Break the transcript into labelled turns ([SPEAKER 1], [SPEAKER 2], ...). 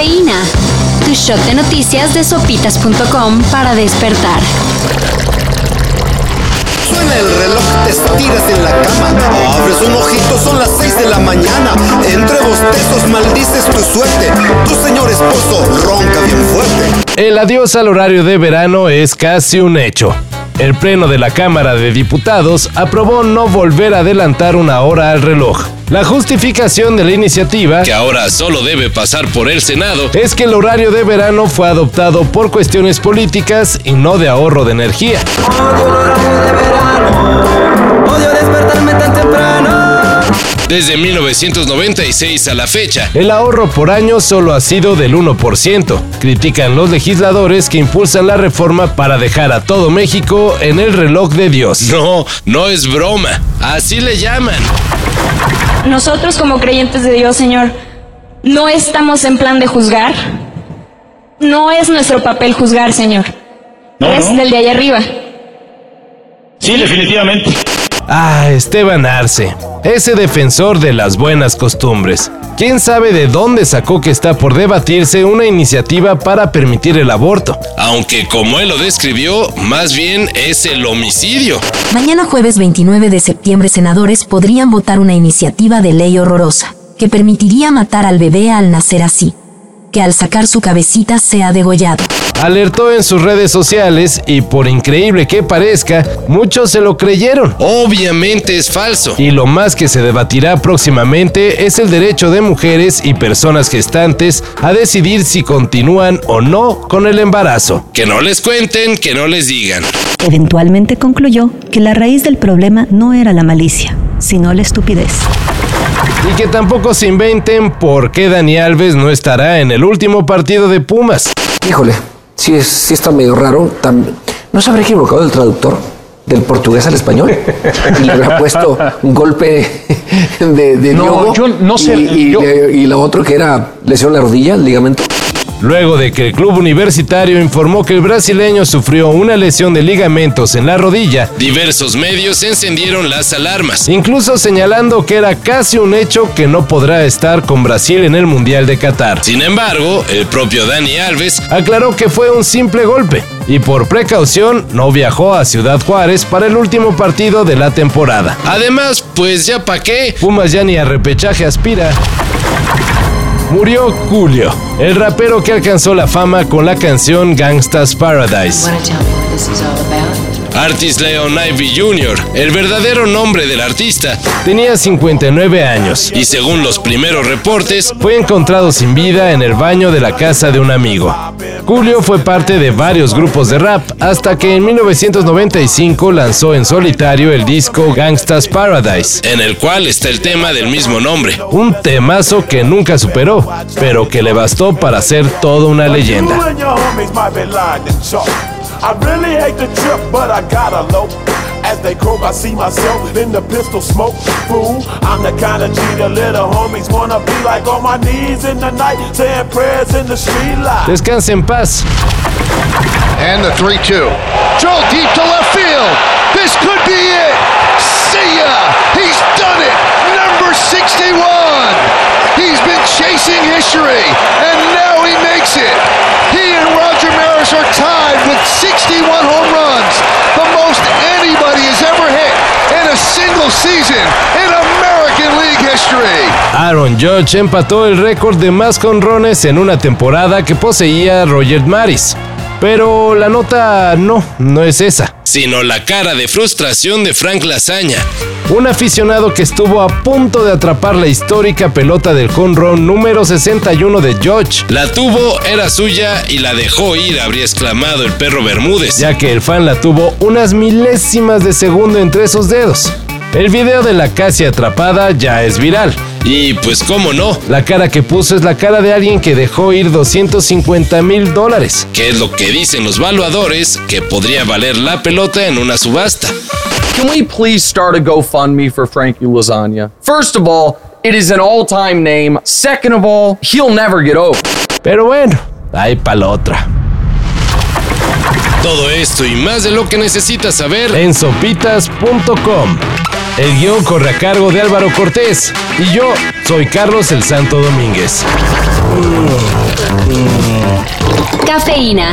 [SPEAKER 1] Cafeína. Tu shot de noticias de sopitas.com para despertar.
[SPEAKER 2] Suena el reloj, te estiras en la cama. Abres un ojito, son las 6 de la mañana. Entre bostezos maldices tu suerte. Tu señor esposo ronca bien fuerte.
[SPEAKER 3] El adiós al horario de verano es casi un hecho. El Pleno de la Cámara de Diputados aprobó no volver a adelantar una hora al reloj. La justificación de la iniciativa, que ahora solo debe pasar por el Senado, es que el horario de verano fue adoptado por cuestiones políticas y no de ahorro de energía. Desde 1996 a la fecha, el ahorro por año solo ha sido del 1%. Critican los legisladores que impulsan la reforma para dejar a todo México en el reloj de Dios. No, no es broma, así le llaman.
[SPEAKER 4] Nosotros como creyentes de Dios, Señor, no estamos en plan de juzgar. No es nuestro papel juzgar, Señor. es del de allá arriba.
[SPEAKER 5] Sí, definitivamente.
[SPEAKER 3] Ah, Esteban Arce, ese defensor de las buenas costumbres. ¿Quién sabe de dónde sacó que está por debatirse una iniciativa para permitir el aborto? Aunque como él lo describió, más bien es el homicidio.
[SPEAKER 6] Mañana jueves 29 de septiembre senadores podrían votar una iniciativa de ley horrorosa, que permitiría matar al bebé al nacer así, que al sacar su cabecita sea degollado
[SPEAKER 3] alertó en sus redes sociales y por increíble que parezca, muchos se lo creyeron. Obviamente es falso. Y lo más que se debatirá próximamente es el derecho de mujeres y personas gestantes a decidir si continúan o no con el embarazo. Que no les cuenten, que no les digan.
[SPEAKER 7] Eventualmente concluyó que la raíz del problema no era la malicia, sino la estupidez.
[SPEAKER 3] Y que tampoco se inventen por qué Dani Alves no estará en el último partido de Pumas.
[SPEAKER 8] Híjole, sí, es, sí está medio raro. ¿No se habrá equivocado el traductor? del portugués al español y le habrá puesto un golpe de, de
[SPEAKER 5] no, yo no sé.
[SPEAKER 8] Y, y, lo otro que era lesión en la rodilla, el ligamento
[SPEAKER 3] luego de que el club universitario informó que el brasileño sufrió una lesión de ligamentos en la rodilla, diversos medios encendieron las alarmas, incluso señalando que era casi un hecho que no podrá estar con Brasil en el Mundial de Qatar. Sin embargo, el propio Dani Alves aclaró que fue un simple golpe y por precaución no viajó a Ciudad Juárez para el último partido de la temporada. Además, pues ya pa' qué, Pumas ya ni a repechaje aspira murió Julio, el rapero que alcanzó la fama con la canción Gangsta's Paradise. Artis Leon Ivy Jr., el verdadero nombre del artista, tenía 59 años y según los primeros reportes, fue encontrado sin vida en el baño de la casa de un amigo. Julio fue parte de varios grupos de rap hasta que en 1995 lanzó en solitario el disco Gangsta's Paradise, en el cual está el tema del mismo nombre, un temazo que nunca superó, pero que le bastó para ser toda una leyenda. I really hate the trip, but I gotta low. As they croak, I see myself in the pistol smoke. Fool, I'm the kind of G the little homies wanna be like on my knees in the night, saying prayers in the street light. Descanse en paz.
[SPEAKER 9] And the 3 2. Joe deep to left field. This could be it. See ya! He's done it! Number 61! He's been chasing history, and now he makes it. Maris are tied with 61 home runs, the most anybody has ever hit in a single season in American League history.
[SPEAKER 3] Aaron Judge empató el récord de más conrones en una temporada que poseía Roger Maris. Pero la nota no, no es esa, sino la cara de frustración de Frank Lasaña, un aficionado que estuvo a punto de atrapar la histórica pelota del home número 61 de George. La tuvo, era suya y la dejó ir, habría exclamado el perro Bermúdez, ya que el fan la tuvo unas milésimas de segundo entre esos dedos. El video de la casi atrapada ya es viral. Y pues cómo no, la cara que puso es la cara de alguien que dejó ir 250 mil dólares, que es lo que dicen los valuadores que podría valer la pelota en una subasta.
[SPEAKER 10] Can we please start a GoFundMe for Frankie Lasagna? First of all, it is an all-time name. Second of all, he'll never get over.
[SPEAKER 3] Pero bueno, hay para la otra. Todo esto y más de lo que necesitas saber en sopitas.com. El guion corre a cargo de Álvaro Cortés y yo soy Carlos el Santo Domínguez.
[SPEAKER 1] Cafeína.